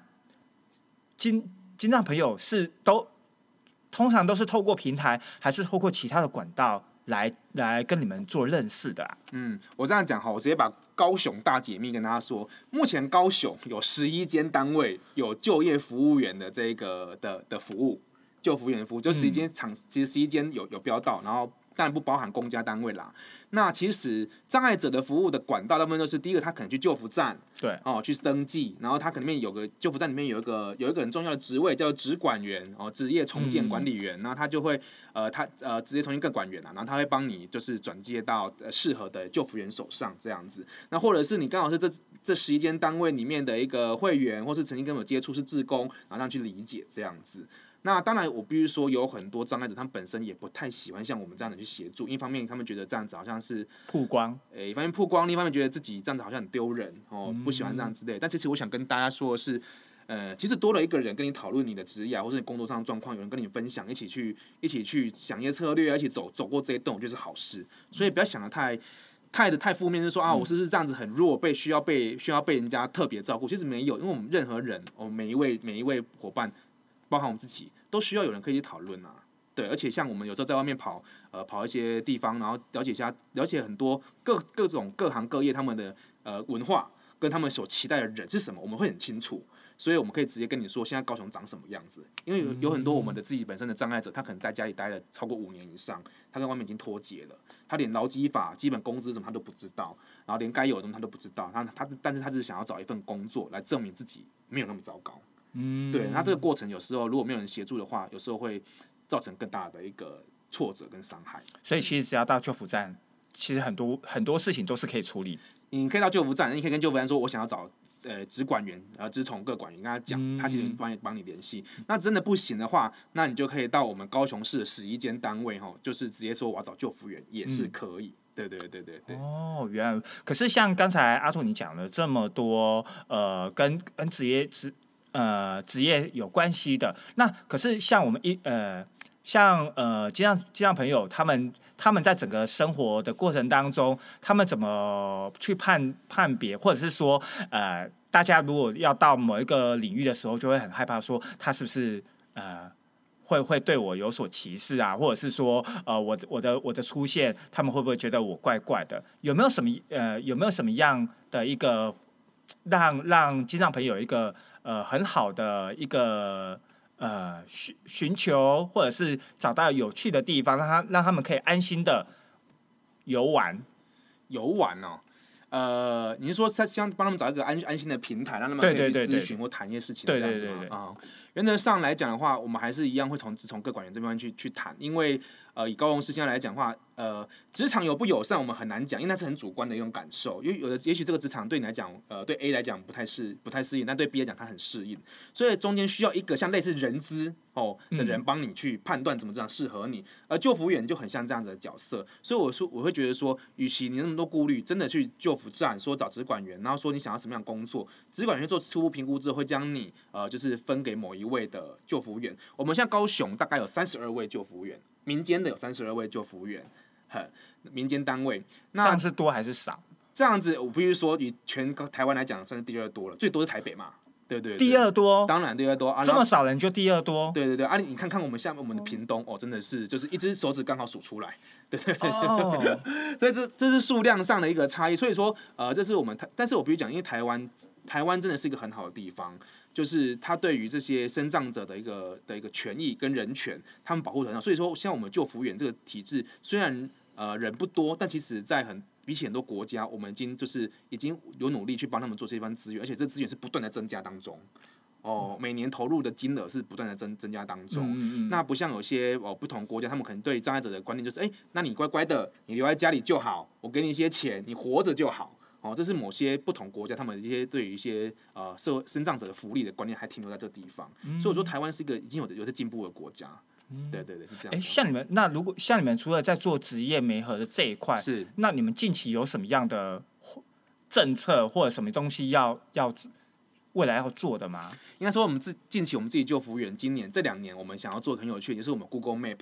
[SPEAKER 4] 金金藏朋友是都通常都是透过平台，还是透过其他的管道？来来跟你们做认识的。
[SPEAKER 7] 嗯，我这样讲哈，我直接把高雄大解密跟大家说。目前高雄有十一间单位有就业服务员的这个的的服务，就服务员服务，就十一间厂，其实十一间有有标到，然后当然不包含公家单位啦。那其实障碍者的服务的管道，大部分都是第一个，他可能去救扶站，
[SPEAKER 4] 对，
[SPEAKER 7] 哦，去登记，然后他可能面有个救扶站里面有一个有一个很重要的职位叫职管员，哦，职业重建管理员，然后他就会呃，他呃，职业重建更管员啊，然后他会帮你就是转接到呃适合的救扶员手上这样子。那或者是你刚好是这这十一间单位里面的一个会员，或是曾经跟我接触是志工，然后让去理解这样子。那当然，我必须说，有很多障碍者，他们本身也不太喜欢像我们这样的去协助。一方面，他们觉得这样子好像是
[SPEAKER 4] 曝光，
[SPEAKER 7] 诶，一方面曝光；另一方面，觉得自己这样子好像很丢人哦，不喜欢这样之类。但其实我想跟大家说的是，呃，其实多了一个人跟你讨论你的职业或者你工作上的状况，有人跟你分享，一起去一起去想一些策略，一起走走过这一段，我觉得是好事。所以不要想的太太的太负面，是说啊，我是不是这样子很弱，被需要被需要被人家特别照顾？其实没有，因为我们任何人，我们每一位每一位伙伴，包含我们自己。都需要有人可以去讨论啊，对，而且像我们有时候在外面跑，呃，跑一些地方，然后了解一下，了解很多各各种各行各业他们的呃文化跟他们所期待的人是什么，我们会很清楚，所以我们可以直接跟你说现在高雄长什么样子，因为有有很多我们的自己本身的障碍者，他可能在家里待了超过五年以上，他跟外面已经脱节了，他连劳基法、基本工资什么他都不知道，然后连该有的东西他都不知道，他他但是他只是想要找一份工作来证明自己没有那么糟糕。嗯，对，那这个过程有时候如果没有人协助的话，有时候会造成更大的一个挫折跟伤害。
[SPEAKER 4] 所以其实只要到救扶站，其实很多很多事情都是可以处理。
[SPEAKER 7] 你可以到救扶站，你可以跟救扶站说，我想要找呃直管员，呃直从各管员跟他讲，他其实帮你帮你联系。那真的不行的话，那你就可以到我们高雄市十一间单位哈，就是直接说我要找救扶员也是可以。对对对对对。
[SPEAKER 4] 哦，原来可是像刚才阿兔你讲了这么多，呃，跟跟职业职。呃，职业有关系的那可是像我们一呃，像呃，经常经常朋友他们他们在整个生活的过程当中，他们怎么去判判别，或者是说呃，大家如果要到某一个领域的时候，就会很害怕说他是不是呃会会对我有所歧视啊，或者是说呃我我的我的出现，他们会不会觉得我怪怪的？有没有什么呃有没有什么样的一个让让经常朋友一个呃很好的一个呃寻寻求，或者是找到有趣的地方，让他让他们可以安心的游玩。
[SPEAKER 7] 游玩哦。呃，你是说他希望帮他们找一个安安心的平台，让他们
[SPEAKER 4] 对
[SPEAKER 7] 可以
[SPEAKER 4] 对
[SPEAKER 7] 咨询或谈一些事情
[SPEAKER 4] 对
[SPEAKER 7] 这样子
[SPEAKER 4] 对对对。
[SPEAKER 7] 吗啊、原则上来讲的话，我们还是一样会从从各管员这边去去谈，因为呃，以高雄市现在来讲的话，呃，职场友不友善，我们很难讲，因为那是很主观的一种感受。因为有的也许这个职场对你来讲，呃，对 A 来讲不太适不太适应，但对 B 来讲它很适应，所以中间需要一个像类似人资哦的人帮你去判断怎么这样适合你。而救服员就很像这样子的角色，所以我说我会觉得说，与其你那么多顾虑，真的去救服站说找职管员，然后说你想要什么样的工作，职管员做初步评估之后会将你呃就是分给某一位的救服员。我们现在高雄大概有三十二位救服员。民间的有三十二位救服务员，很民间单位。
[SPEAKER 4] 这
[SPEAKER 7] 那
[SPEAKER 4] 样是多还是少？
[SPEAKER 7] 这样子，我必须说，以全台湾来讲，算是第二多了，最多是台北嘛，对不对？
[SPEAKER 4] 第二多，
[SPEAKER 7] 当然第二多啊，
[SPEAKER 4] 这么少人就第二多。
[SPEAKER 7] 对对对啊，你你看看我们下面我们的屏东哦，真的是就是一只手指刚好数出来，对对对，
[SPEAKER 4] 哦，
[SPEAKER 7] 所以这这是数量上的一个差异。所以说，呃，这是我们台，但是我必须讲，因为台湾台湾真的是一个很好的地方，就是他对于这些生障者的一个的一个权益跟人权，他们保护得很好。所以说，像我们救服员这个体制，虽然呃人不多，但其实在很比起很多国家，我们已经就是已经有努力去帮他们做这一番资源，而且这资源是不断的增加当中。哦，每年投入的金额是不断的增增加当中。
[SPEAKER 4] 嗯嗯嗯
[SPEAKER 7] 那不像有些哦不同国家，他们可能对障碍者的观念就是，哎、那你乖乖的，你留在家里就好，我给你一些钱，你活着就好。哦，这是某些不同国家他们一些对于一些呃社会生障者的福利的观念还停留在这个地方。
[SPEAKER 4] 嗯
[SPEAKER 7] 所以我说台湾是一个已经有的有在进步的国家。对对对，是这样
[SPEAKER 4] 哎，像你们那如果像你们除了在做职业媒合的这一块，
[SPEAKER 7] 是
[SPEAKER 4] 那你们近期有什么样的政策或者什么东西要要未来要做的吗？
[SPEAKER 7] 应该说我们自近期我们自己就服务员，今年这两年我们想要做的很有趣，也是我们 Google Map。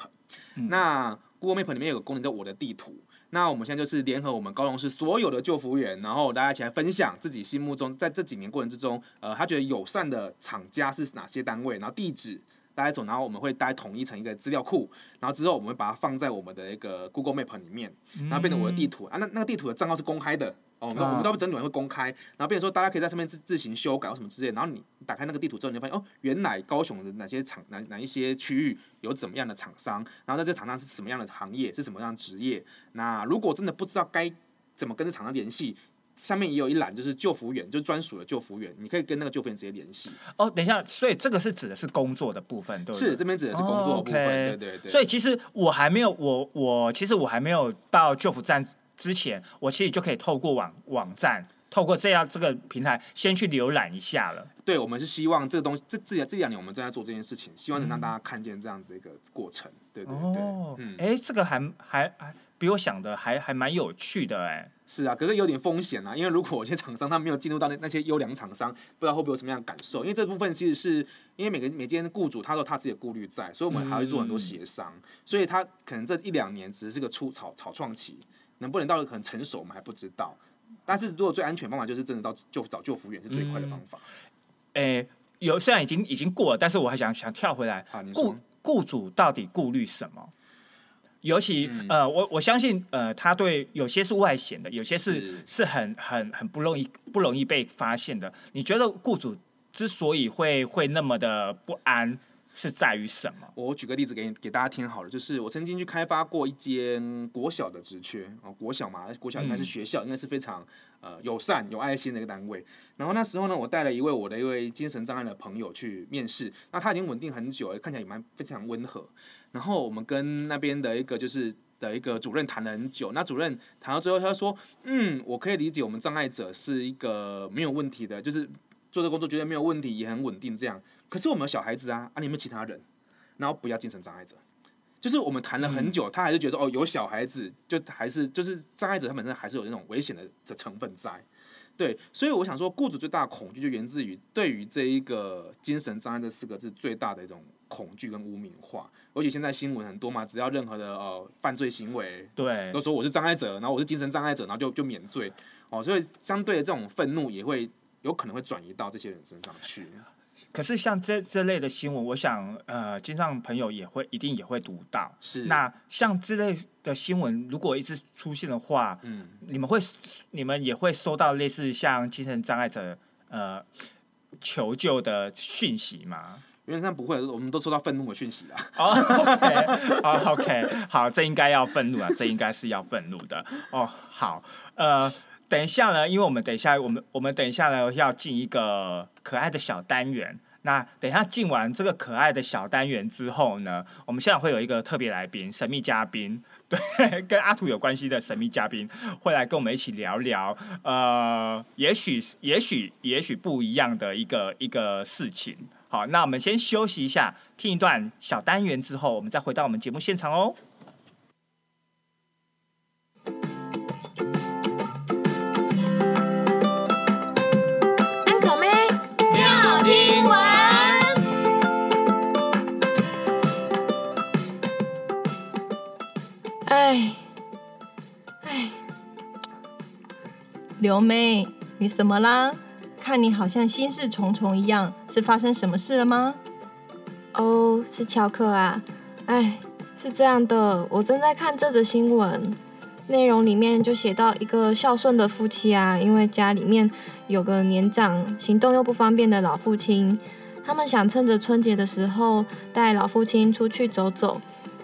[SPEAKER 7] 那 Google Map 里面有个功能叫我的地图。那我们现在就是联合我们高雄市所有的旧服务员，然后大家一起来分享自己心目中在这几年过程之中，呃，他觉得友善的厂家是哪些单位，然后地址。大家走，然后我们会大家统一成一个资料库，然后之后我们会把它放在我们的一个 Google Map 里面，然后变成我的地图、啊。那那个地图的账号是公开的哦，我们我们到整理完会公开，然后变成说大家可以在上面自自行修改或什么之类。然后你打开那个地图之后，你就发现哦，原来高雄的哪些厂哪哪一些区域有怎么样的厂商，然后在这厂商是什么样的行业，是什么样的职业。那如果真的不知道该怎么跟这厂商联系。下面也有一栏，就是救服员，就是专属的救服员，你可以跟那个救服员直接联系。
[SPEAKER 4] 哦，等一下，所以这个是指的是工作的部分，对不对？
[SPEAKER 7] 是这边指的是工作的部分，
[SPEAKER 4] 哦，OK
[SPEAKER 7] 对对对。
[SPEAKER 4] 所以其实我还没有，我我其实我还没有到救服站之前，我其实就可以透过网网站，透过这样这个平台先去浏览一下了。
[SPEAKER 7] 对，我们是希望这个东西，这这这两年我们正在做这件事情，希望能让大家看见这样子的一个过程。对对对，
[SPEAKER 4] 哦，
[SPEAKER 7] 嗯，
[SPEAKER 4] 哎，这个还还还比我想的还还蛮有趣的哎。
[SPEAKER 7] 是啊，可是有点风险啊，因为如果有些厂商他没有进入到那那些优良厂商，不知道会不会有什么样的感受。因为这部分其实是因为每个每间雇主他都有他自己的顾虑在，所以我们还会做很多协商，所以他可能这一两年只是个初草草创期，能不能到很成熟我们还不知道。但是如果最安全方法就是真的到就找救服员是最快的方法。
[SPEAKER 4] 哎，有虽然已经已经过了，但是我还想想跳回来，
[SPEAKER 7] 啊，
[SPEAKER 4] 雇雇主到底顾虑什么？尤其、
[SPEAKER 7] 嗯
[SPEAKER 4] 呃，我我相信呃，他对有些是外显的，有些是
[SPEAKER 7] 是
[SPEAKER 4] 是很很很不容易不容易被发现的。你觉得雇主之所以会会那么的不安，是在于什么？
[SPEAKER 7] 我举个例子给你给大家听好了，就是我曾经去开发过一间国小的职缺哦，国小嘛，国小应该是学校，应该是非常呃友善有爱心的一个单位。然后那时候呢，我带了一位我的一位精神障碍的朋友去面试，那他已经稳定很久了，看起来也蛮非常温和。然后我们跟那边的一个就是的一个主任谈了很久，那主任谈到最后他说，嗯，我可以理解我们障碍者是一个没有问题的，就是做这工作绝对没有问题，也很稳定这样。可是我们有小孩子啊，啊，你们其他人？然后不要精神障碍者。就是我们谈了很久，他还是觉得哦，有小孩子就还是就是障碍者，他本身还是有那种危险的的成分在。对，所以我想说，雇主最大的恐惧就源自于对于这一个精神障碍这四个字最大的一种恐惧跟污名化。而且现在新闻很多嘛，只要任何的呃犯罪行为，
[SPEAKER 4] 对
[SPEAKER 7] 都，说我是障碍者，然后我是精神障碍者，然后就就免罪哦。所以相对的这种愤怒也会有可能会转移到这些人身上去。
[SPEAKER 4] 可是像这这类的新闻，我想呃，经常朋友也会一定也会读到。
[SPEAKER 7] 是
[SPEAKER 4] 那像这类的新闻，如果一直出现的话，
[SPEAKER 7] 嗯，
[SPEAKER 4] 你们会你们也会收到类似像精神障碍者呃求救的讯息吗？
[SPEAKER 7] 原则上不会，我们都收到愤怒的讯息啦。
[SPEAKER 4] 哦，OK，哦，OK，好，这应该要愤怒啊，这应该是要愤怒的。哦，好，呃，等一下呢，因为我们等一下，我们我们等一下呢要进一个可爱的小单元。那等一下进完这个可爱的小单元之后呢，我们现在会有一个特别来宾，神秘嘉宾，对，跟阿土有关系的神秘嘉宾会来跟我们一起聊聊，呃，也许也许也许不一样的一个一个事情。好，那我们先休息一下，听一段小单元之后，我们再回到我们节目现场哦。
[SPEAKER 6] 刘妹，你怎么啦？看你好像心事重重一样，是发生什么事了吗？
[SPEAKER 2] 哦，是乔克啊。哎，是这样的，我正在看这则新闻，内容里面就写到一个孝顺的夫妻啊，因为家里面有个年长、行动又不方便的老父亲，他们想趁着春节的时候带老父亲出去走走。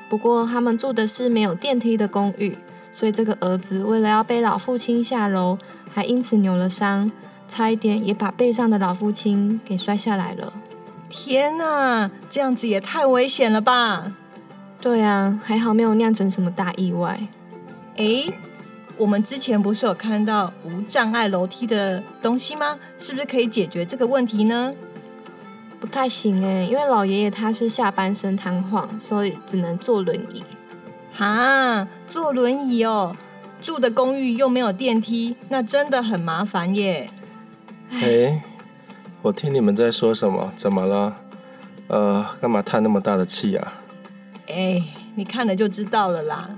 [SPEAKER 2] 不过他们住的是没有电梯的公寓，所以这个儿子为了要背老父亲下楼，还因此扭了伤，差一点也把背上的老父亲给摔下来了。
[SPEAKER 6] 天哪，这样子也太危险了吧！
[SPEAKER 2] 对啊，还好没有酿成什么大意外。
[SPEAKER 6] 诶，我们之前不是有看到无障碍楼梯的东西吗？是不是可以解决这个问题呢？
[SPEAKER 2] 不太行诶，因为老爷爷他是下半身瘫痪，所以只能坐轮椅。
[SPEAKER 6] 哈，坐轮椅哦，住的公寓又没有电梯，那真的很麻烦耶。
[SPEAKER 8] 哎，我听你们在说什么？怎么了？呃，干嘛叹那么大的气啊？
[SPEAKER 6] 哎，你看了就知道了啦。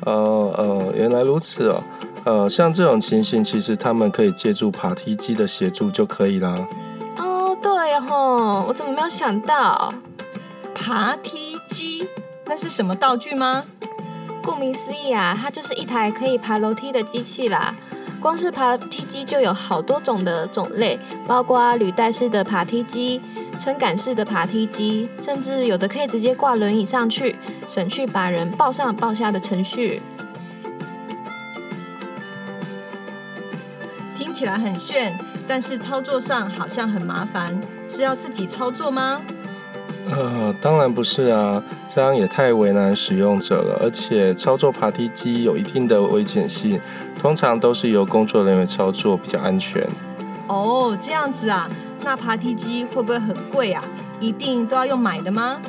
[SPEAKER 8] 呃呃，原来如此哦。呃，像这种情形，其实他们可以借助爬梯机的协助就可以啦。
[SPEAKER 2] 哦，对吼，我怎么没有想到？
[SPEAKER 6] 爬梯机那是什么道具吗？
[SPEAKER 2] 顾名思义啊，它就是一台可以爬楼梯的机器啦。光是爬梯机就有好多种的种类，包括履带式的爬梯机、撑杆式的爬梯机，甚至有的可以直接挂轮椅上去，省去把人抱上抱下的程序。
[SPEAKER 6] 听起来很炫，但是操作上好像很麻烦，是要自己操作吗？
[SPEAKER 8] 呃，当然不是啊，这样也太为难使用者了。而且操作爬梯机有一定的危险性，通常都是由工作人员操作比较安全。
[SPEAKER 6] 哦，这样子啊，那爬梯机会不会很贵啊？一定都要用买的吗？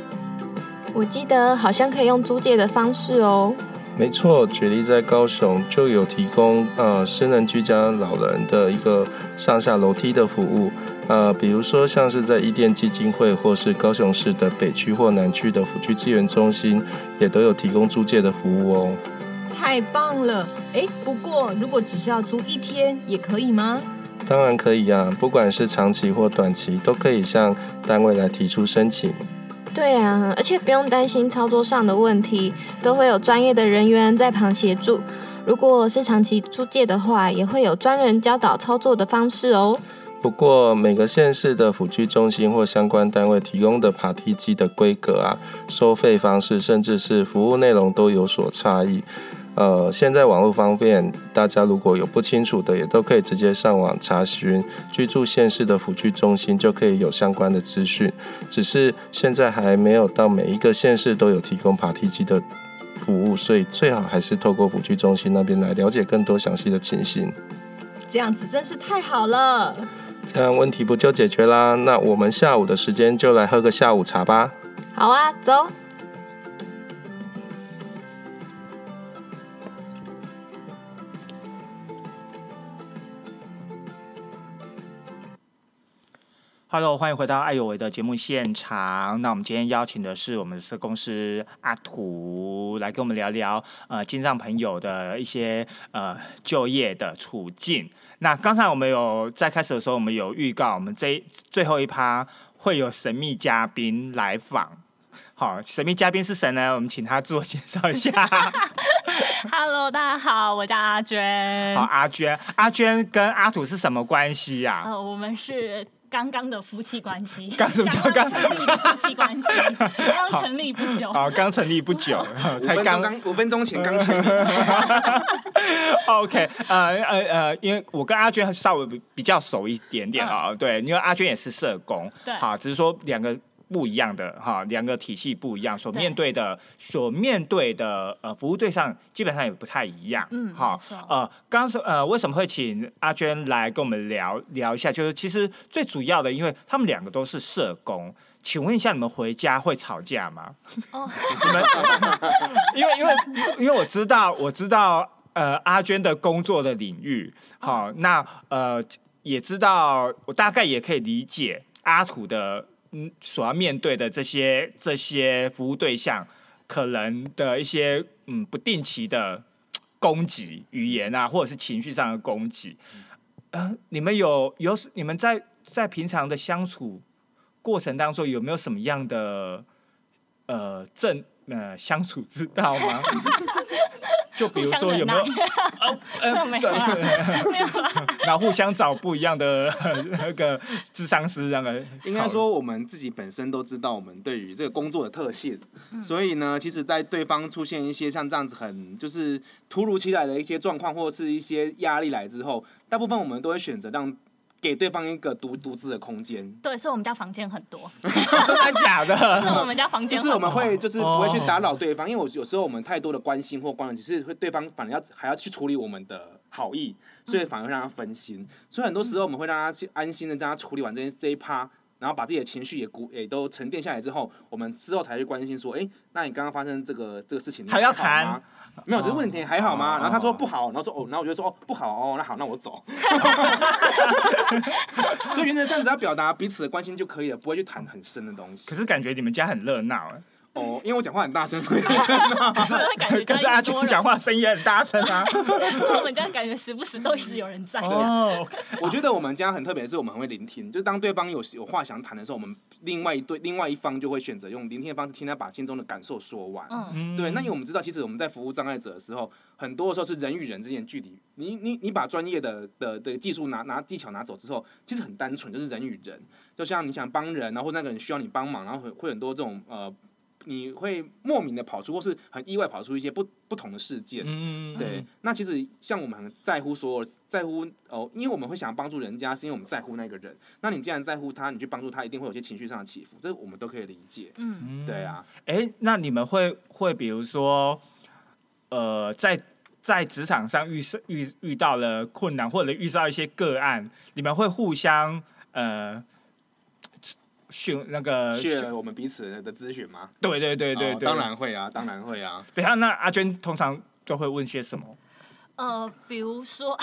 [SPEAKER 2] 我记得好像可以用租借的方式哦。
[SPEAKER 8] 没错，举例在高雄就有提供呃私人居家老人的一个上下楼梯的服务，呃，比如说像是在伊甸基金会或是高雄市的北区或南区的辅具资源中心，也都有提供租借的服务哦。
[SPEAKER 6] 太棒了！哎，不过如果只是要租一天，也可以吗？
[SPEAKER 8] 当然可以呀、不管是长期或短期，都可以向单位来提出申请。
[SPEAKER 2] 对啊，而且不用担心操作上的问题，都会有专业的人员在旁协助。如果是长期租借的话，也会有专人教导操作的方式哦。
[SPEAKER 8] 不过每个县市的辅具中心或相关单位提供的爬梯机的规格啊、收费方式，甚至是服务内容都有所差异。呃，现在网络方便，大家如果有不清楚的，也都可以直接上网查询居住县市的辅具中心，就可以有相关的资讯。只是现在还没有到每一个县市都有提供爬梯机的服务，所以最好还是透过辅具中心那边来了解更多详细的情形。
[SPEAKER 6] 这样子真是太好了。
[SPEAKER 8] 这样问题不就解决啦？那我们下午的时间就来喝个下午茶吧。
[SPEAKER 2] 好啊，走。
[SPEAKER 4] Hello，欢迎回到爱有为的节目现场。那我们今天邀请的是我们的社公司阿土来跟我们聊聊呃，金藏朋友的一些呃就业的处境。那刚才我们有在开始的时候，我们有预告，我们这最后一趴会有神秘嘉宾来访。好，神秘嘉宾是谁呢？我们请他自我介绍一下。
[SPEAKER 9] Hello，大家好，我叫阿娟。
[SPEAKER 4] 好，阿娟，阿娟跟阿土是什么关系呀、
[SPEAKER 9] 呃，我们是 刚刚的夫妻关系，
[SPEAKER 4] 刚什么叫
[SPEAKER 9] 刚成立的夫妻关系，刚成立不久。
[SPEAKER 4] 好，刚成立不久，才刚
[SPEAKER 7] 刚五分钟前刚成立，
[SPEAKER 4] OK，呃呃呃，因为我跟阿娟稍微比比较熟一点点啊、对，因为阿娟也是社工，
[SPEAKER 9] 对。
[SPEAKER 4] 好，只是说两个不一样的哈，两个体系不一样，所面对的所面对的呃服务对象基本上也不太一样，
[SPEAKER 9] 嗯
[SPEAKER 4] 好，呃，刚刚是呃为什么会请阿娟来跟我们聊聊一下？就是其实最主要的，因为他们两个都是社工。请问一下，你们回家会吵架吗？
[SPEAKER 9] 哦
[SPEAKER 4] 你们 因为因为因为我知道我知道呃阿娟的工作的领域，好、那呃也知道我大概也可以理解阿土的嗯所要面对的这些这些服务对象可能的一些嗯不定期的攻击语言啊，或者是情绪上的攻击。呃，你们有有你们在在平常的相处过程当中有没有什么样的呃正呃相处之道吗？就比如说有没有
[SPEAKER 9] 没有啦 没有啦，
[SPEAKER 4] 然后互相找不一样的那个智商师那个
[SPEAKER 7] 应该说我们自己本身都知道我们对于这个工作的特性，所以呢，其实，在对方出现一些像这样子很就是突如其来的一些状况或者是一些压力来之后，大部分我们都会选择让给对方一个独独自的空间。
[SPEAKER 9] 对，所以我们家房间很多，
[SPEAKER 4] 真的假的？
[SPEAKER 9] 是我们家房间
[SPEAKER 7] 就是我们会就是不会去
[SPEAKER 4] 哦
[SPEAKER 7] 打扰对方，因为我有时候我们太多的关心或关注，只是会对方反而要还要去处理我们的好意，所以反而会让他分心。所以很多时候我们会让他去安心的让他处理完这一这一趴，然后把自己的情绪也鼓也都沉淀下来之后，我们之后才去关心说，哎、那你刚刚发生这个这个事情你
[SPEAKER 4] 还要谈？
[SPEAKER 7] 没有，只是问你还好吗？
[SPEAKER 4] 哦
[SPEAKER 7] 然后他说不好，然后说哦，然后我就说哦不好哦，那好，那我走。所以原则上只要表达彼此的关心就可以了，不会去谈很深的东西
[SPEAKER 4] 可。是感觉你们家很热闹哎，
[SPEAKER 7] 哦，因为我讲话很大声，所以
[SPEAKER 9] 可是感觉
[SPEAKER 4] 可是阿军讲话声音也很大声啊。
[SPEAKER 9] 我们家感觉时不时都一直有人在。
[SPEAKER 4] 哦，
[SPEAKER 7] 我觉得我们家很特别，是我们很会聆听，就是当对方有有话想谈的时候，我们另外一对另外一方就会选择用聆听的方式听他把心中的感受说完。
[SPEAKER 9] 嗯，
[SPEAKER 7] 对，那因为我们知道，其实我们在服务障碍者的时候，很多的时候是人与人之间的距离。你你你把专业的的的技术拿拿技巧拿走之后，其实很单纯，就是人与人。就像你想帮人，然后那个人需要你帮忙，然后会会很多这种呃，你会莫名的跑出，或是很意外跑出一些不不同的事件。
[SPEAKER 4] 嗯，
[SPEAKER 7] 对，那其实像我们很在乎所有在乎哦，因为我们会想要帮助人家，是因为我们在乎那个人。那你既然在乎他，你去帮助他，一定会有些情绪上的起伏，这我们都可以理解。
[SPEAKER 9] 嗯，
[SPEAKER 7] 对啊，
[SPEAKER 4] 哎，那你们会会比如说，呃，在在职场上遇是遇遇到了困难，或者遇到一些个案，你们会互相呃询那个
[SPEAKER 7] 我们彼此的咨询吗？
[SPEAKER 4] 对对对对对，
[SPEAKER 7] 哦当。然会啊，当然会啊。
[SPEAKER 4] 等一下，那阿娟通常都会问些什么？
[SPEAKER 9] 呃，比如说，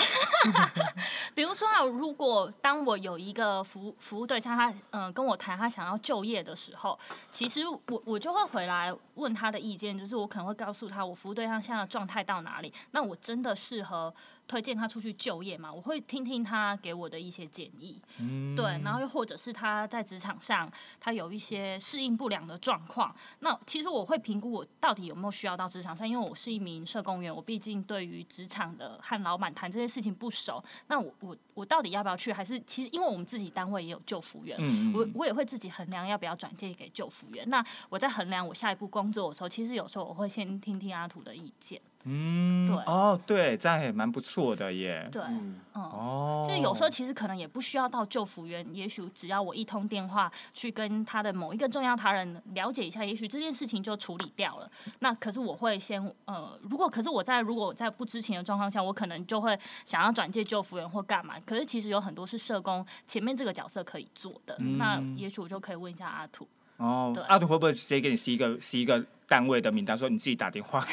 [SPEAKER 9] 比如说啊，如果当我有一个服务服务对象，他嗯、呃、跟我谈他想要就业的时候，其实我我就会回来问他的意见，就是我可能会告诉他我服务对象现在的状态到哪里，那我真的适合推荐他出去就业嘛？我会听听他给我的一些建议，
[SPEAKER 4] 嗯
[SPEAKER 9] 对，然后又或者是他在职场上他有一些适应不良的状况，那其实我会评估我到底有没有需要到职场上，因为我是一名社工员，我毕竟对于职场的和老板谈这些事情不熟，那我我我到底要不要去？还是其实因为我们自己单位也有救服员，
[SPEAKER 4] 嗯
[SPEAKER 9] 我我也会自己衡量要不要转介给救服员。那我在衡量我下一步工作的时候，其实有时候我会先听听阿土的意见，
[SPEAKER 4] 嗯，
[SPEAKER 9] 对
[SPEAKER 4] 哦，对，这样也蛮不错的耶。
[SPEAKER 9] 对，
[SPEAKER 7] 嗯，
[SPEAKER 9] 嗯。
[SPEAKER 4] 哦，
[SPEAKER 9] 就是有时候其实可能也不需要到救服员，也许只要我一通电话去跟他的某一个重要他人了解一下，也许这件事情就处理掉了。那可是我会先呃，如果可是我在如果我在不知情的状况下，我可能就会想要转介救服员或干嘛。可是其实有很多是社工前面这个角色可以做的，
[SPEAKER 4] 嗯
[SPEAKER 9] 那也许我就可以问一下阿土。
[SPEAKER 4] 哦
[SPEAKER 9] 对，
[SPEAKER 4] 阿土会不会直接给你是一个是一个单位的名单，说你自己打电话。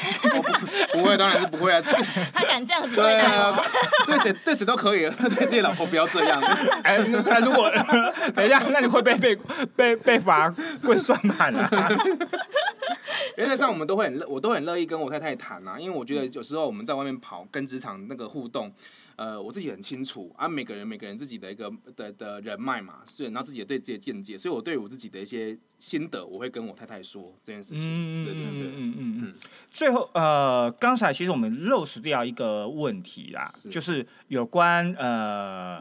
[SPEAKER 7] 不会，当然是不会啊。
[SPEAKER 9] 他敢这样子
[SPEAKER 7] 对啊
[SPEAKER 9] 我？，
[SPEAKER 7] 对谁对谁都可以，对自己老婆不要这样。
[SPEAKER 4] 哎，那如果等一下，那你会被被被被罚跪算盘啊？
[SPEAKER 7] 原则上我们都会很乐，我都很乐意跟我太太谈啊，因为我觉得有时候我们在外面跑，跟职场那个互动。呃，我自己很清楚啊，每个人每个人自己的一个的的人脉嘛，所以然后自己也对自己的见解，所以我对我自己的一些心得，我会跟我太太说这件事情。
[SPEAKER 4] 嗯
[SPEAKER 7] 对对对，
[SPEAKER 4] 嗯嗯嗯
[SPEAKER 7] 嗯。
[SPEAKER 4] 最后，呃，刚才其实我们漏失掉一个问题啦，
[SPEAKER 7] 是
[SPEAKER 4] 就是有关呃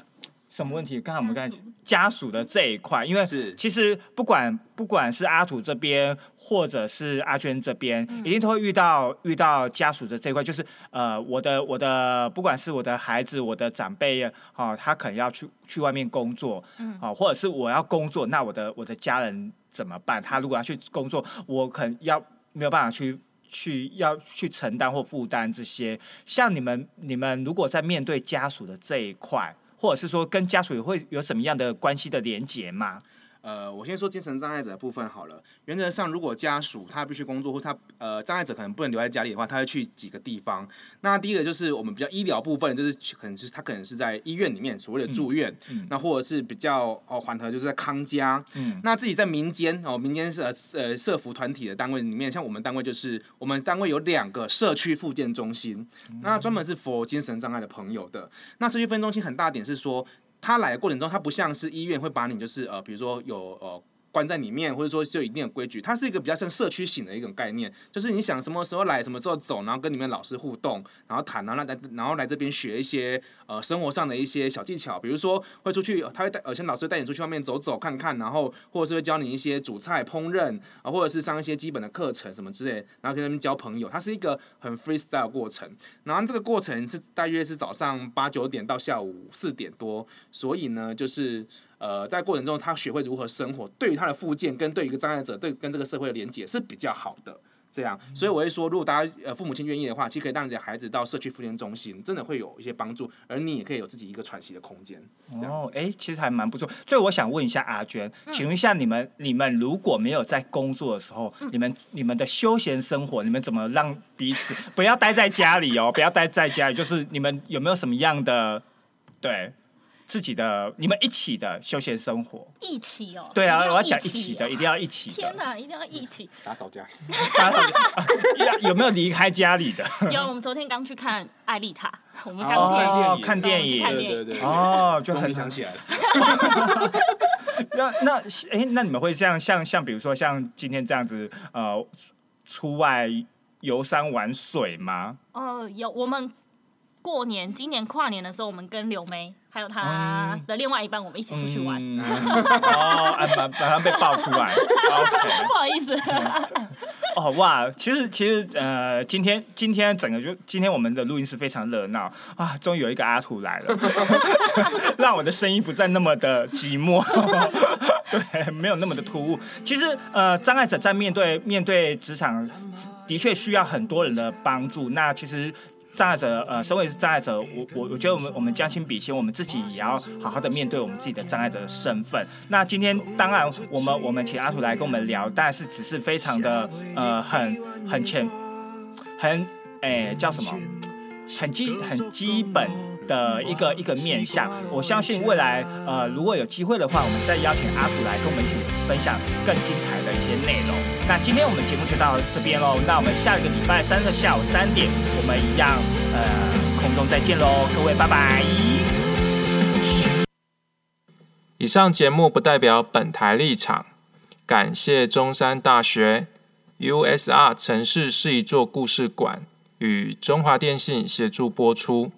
[SPEAKER 4] 什么问题？刚才我们刚才家属的这一块，因为
[SPEAKER 7] 是
[SPEAKER 4] 其实不管不管是阿土这边或者是阿娟这边，一定都会遇到遇到家属的这一块，就是呃我的我的不管是我的孩子、我的长辈哦，他可能要去去外面工作，
[SPEAKER 9] 嗯
[SPEAKER 4] 哦，或者是我要工作，那我的我的家人怎么办？他如果要去工作，我可能要没有办法去。去要去承担或负担这些，像你们你们如果在面对家属的这一块，或者是说跟家属也会有什么样的关系的连结吗？
[SPEAKER 7] 呃，我先说精神障碍者的部分好了。原则上，如果家属他必须工作，或他呃障碍者可能不能留在家里的话，他会去几个地方。那第一个就是我们比较医疗部分，就是可能就是他可能是在医院里面所谓的住院，
[SPEAKER 4] 嗯
[SPEAKER 7] 那或者是比较哦缓和，就是在康家。
[SPEAKER 4] 嗯
[SPEAKER 7] 那自己在民间哦，民间是呃呃社服团体的单位里面，像我们单位就是我们单位有两个社区复健中心，那专门是 for 精神障碍的朋友的。那社区复健中心很大点是说，他来的过程中，他不像是医院会把你就是呃，比如说有呃。关在里面，或者说就一定有规矩，它是一个比较像社区型的一种概念，就是你想什么时候来，什么时候走，然后跟里面老师互动，然后谈，然后来然后来这边学一些呃生活上的一些小技巧，比如说会出去，他会带有些老师带你出去外面走走看看，然后或者是会教你一些煮菜烹饪啊，或者是上一些基本的课程什么之类，然后跟他们交朋友，它是一个很 freestyle 过程，然后这个过程是大约是早上八九点到下午四点多，所以呢就是。呃，在过程中，他学会如何生活，对于他的附件跟对于一个障碍者，对跟这个社会的连接是比较好的。这样，所以我会说，如果大家呃父母亲愿意的话，其实可以让你的孩子到社区复健中心，真的会有一些帮助，而你也可以有自己一个喘息的空间。这样
[SPEAKER 4] 哦，哎、其实还蛮不错。所以我想问一下阿娟，请问一下你们，你们如果没有在工作的时候，你们你们的休闲生活，你们怎么让彼此不要待在家里哦？不要待在家里，就是你们有没有什么样的对自己的你们一起的休闲生活？
[SPEAKER 9] 一起哦。
[SPEAKER 4] 对啊，我要讲一起的，一定要一起。
[SPEAKER 9] 天哪，一定要一起！
[SPEAKER 7] 打扫家，
[SPEAKER 4] 大家有 有没有离开家里的？
[SPEAKER 9] 有，我们昨天刚去看《艾丽塔》，我们刚看
[SPEAKER 4] 电影
[SPEAKER 9] 看电影
[SPEAKER 7] 对对对，
[SPEAKER 4] 哦，就很
[SPEAKER 7] 想起来了。
[SPEAKER 4] 那那哎、那你们会像像像比如说像今天这样子呃出外游山玩水吗？
[SPEAKER 9] 哦，有我们过年今年跨年的时候，我们跟柳梅还有她的另外一半，我们一起出去玩。
[SPEAKER 4] 嗯 哦，啊马马上被爆出来。
[SPEAKER 9] 不好意思，
[SPEAKER 4] 哦哇，其实其实呃，今天今天整个就今天我们的录音室非常热闹啊，终于有一个阿土来了，让我的声音不再那么的寂寞，对，没有那么的突兀。其实呃，障碍者在面对面对职场，的确需要很多人的帮助。那其实。障碍者，呃，身为障碍者，我我我觉得我们我们将心比心，我们自己也要好好的面对我们自己的障碍者的身份。那今天当然我们我们请阿土来跟我们聊，但是只是非常的呃很很浅，很诶、叫什么？很基很基本的一个一个面向。我相信未来呃如果有机会的话，我们再邀请阿土来跟我们一起分享更精彩的一些内容。那今天我们节目就到这边喽，那我们下一个礼拜三的下午三点，我们一样呃空中再见喽，各位拜拜。
[SPEAKER 8] 以上节目不代表本台立场，感谢中山大学 USR 城市是一座故事馆与中华电信协助播出。